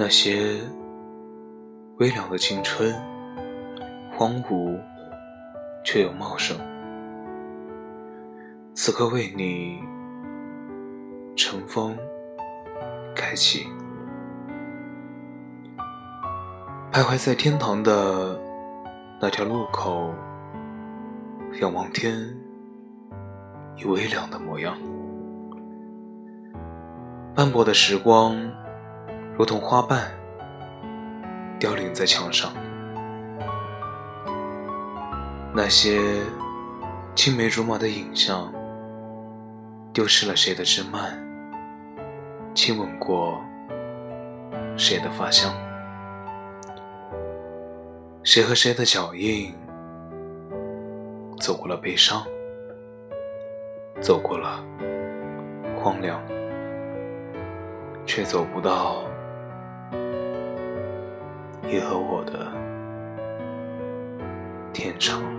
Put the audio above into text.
那些微凉的青春，荒芜却又茂盛，此刻为你乘风开启。徘徊在天堂的那条路口，仰望天，已微凉的模样。斑驳的时光。如同花瓣凋零在墙上，那些青梅竹马的影像，丢失了谁的枝蔓，亲吻过谁的发香，谁和谁的脚印，走过了悲伤，走过了荒凉，却走不到。你和我的天长。